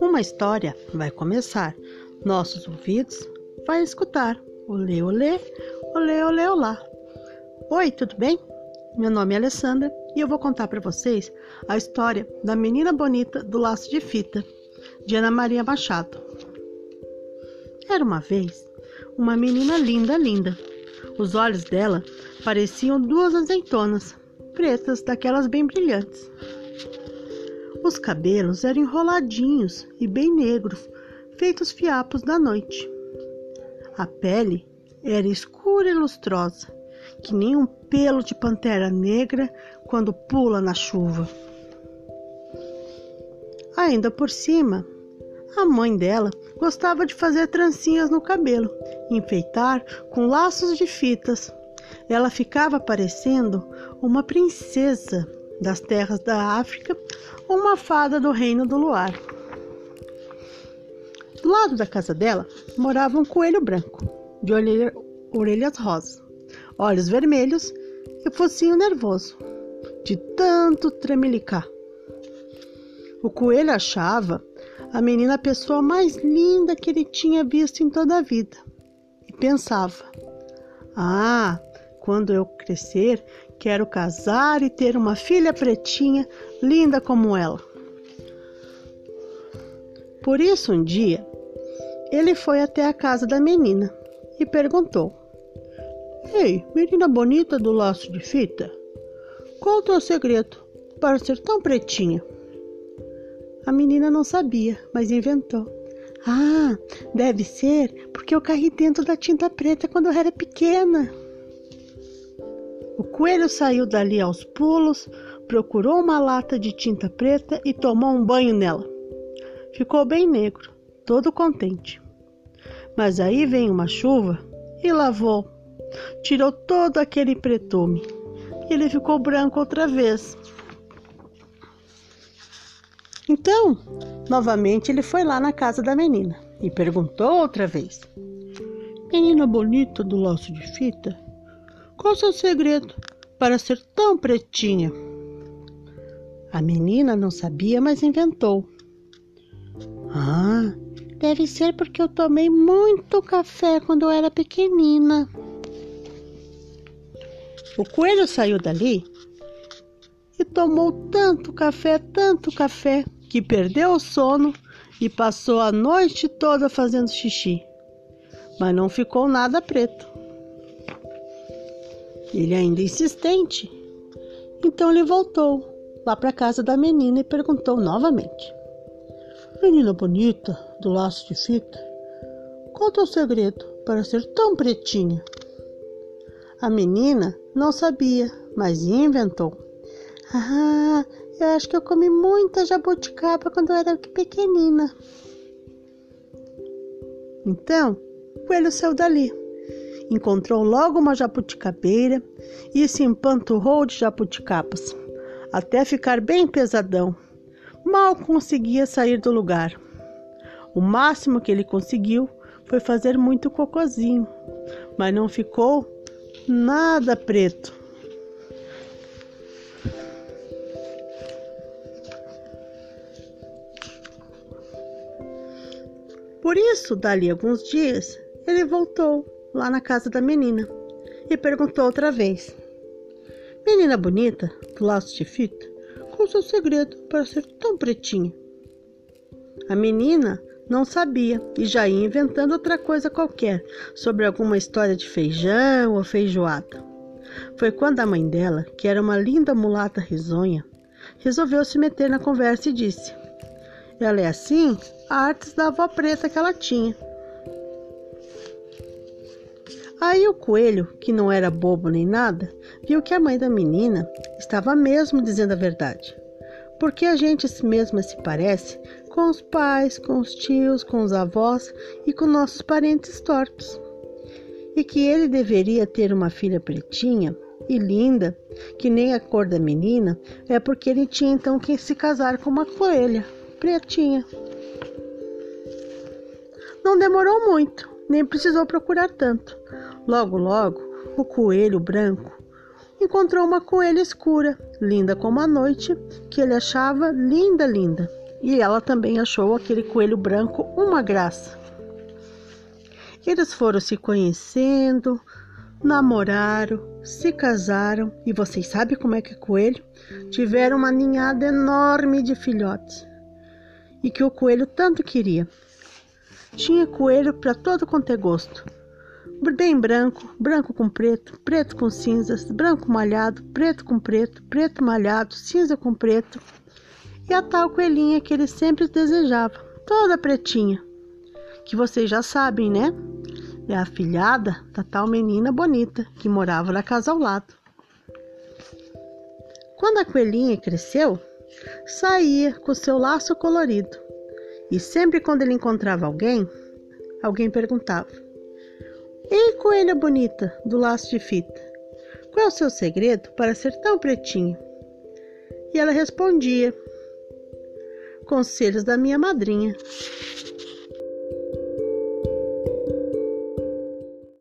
Uma história vai começar. Nossos ouvidos vai escutar. Olê, olê, olê, olê, olá. Oi, tudo bem? Meu nome é Alessandra e eu vou contar para vocês a história da menina bonita do laço de fita, de Ana Maria Machado. Era uma vez uma menina linda, linda. Os olhos dela pareciam duas azeitonas, pretas, daquelas bem brilhantes. Os cabelos eram enroladinhos e bem negros, feitos fiapos da noite. A pele era escura e lustrosa, que nem um pelo de pantera negra quando pula na chuva. Ainda por cima, a mãe dela gostava de fazer trancinhas no cabelo, enfeitar com laços de fitas. Ela ficava parecendo uma princesa das terras da África ou uma fada do reino do luar. Do lado da casa dela morava um coelho branco, de orelhas rosas, olhos vermelhos e focinho nervoso, de tanto tremelicar. O coelho achava a menina a pessoa mais linda que ele tinha visto em toda a vida e pensava: Ah, quando eu crescer, quero casar e ter uma filha pretinha, linda como ela. Por isso, um dia, ele foi até a casa da menina e perguntou: Ei, menina bonita do laço de fita, qual o teu segredo para ser tão pretinha? A menina não sabia, mas inventou. Ah, deve ser porque eu caí dentro da tinta preta quando eu era pequena. O coelho saiu dali aos pulos, procurou uma lata de tinta preta e tomou um banho nela. Ficou bem negro, todo contente. Mas aí veio uma chuva e lavou, tirou todo aquele pretume. E ele ficou branco outra vez. Então, novamente ele foi lá na casa da menina e perguntou outra vez: Menina bonita do laço de fita, qual o seu segredo para ser tão pretinha? A menina não sabia, mas inventou. Ah, deve ser porque eu tomei muito café quando eu era pequenina. O coelho saiu dali e tomou tanto café, tanto café, que perdeu o sono e passou a noite toda fazendo xixi, mas não ficou nada preto. Ele ainda insistente. Então ele voltou lá para casa da menina e perguntou novamente: Menina bonita do laço de fita, qual é o segredo para ser tão pretinha? A menina não sabia, mas inventou. Ah, eu acho que eu comi muita jabuticaba quando eu era pequenina. Então, o coelho saiu dali. Encontrou logo uma jabuticabeira e se empanturrou de jabuticabas, até ficar bem pesadão. Mal conseguia sair do lugar. O máximo que ele conseguiu foi fazer muito cocozinho, mas não ficou nada preto. Por isso, dali alguns dias, ele voltou lá na casa da menina e perguntou outra vez: Menina bonita, do laço de fita, qual seu segredo para ser tão pretinha? A menina não sabia e já ia inventando outra coisa qualquer sobre alguma história de feijão ou feijoada. Foi quando a mãe dela, que era uma linda mulata risonha, resolveu se meter na conversa e disse: ela é assim, artes da avó preta que ela tinha. Aí o coelho, que não era bobo nem nada, viu que a mãe da menina estava mesmo dizendo a verdade. Porque a gente mesma se parece com os pais, com os tios, com os avós e com nossos parentes tortos. E que ele deveria ter uma filha pretinha e linda, que nem a cor da menina, é porque ele tinha então que se casar com uma coelha pretinha. Não demorou muito, nem precisou procurar tanto. Logo, logo, o coelho branco encontrou uma coelha escura, linda como a noite, que ele achava linda, linda. E ela também achou aquele coelho branco uma graça. Eles foram se conhecendo, namoraram, se casaram e vocês sabem como é que é coelho? Tiveram uma ninhada enorme de filhotes e que o coelho tanto queria. Tinha coelho para todo quanto é gosto. Bem branco, branco com preto, preto com cinzas, branco malhado, preto com preto, preto malhado, cinza com preto. E a tal coelhinha que ele sempre desejava, toda pretinha. Que vocês já sabem, né? É a filhada da tal menina bonita que morava na casa ao lado. Quando a coelhinha cresceu, saía com seu laço colorido. E sempre quando ele encontrava alguém, alguém perguntava: Ei, coelha bonita do laço de fita, qual é o seu segredo para ser tão pretinho? E ela respondia: Conselhos da minha madrinha.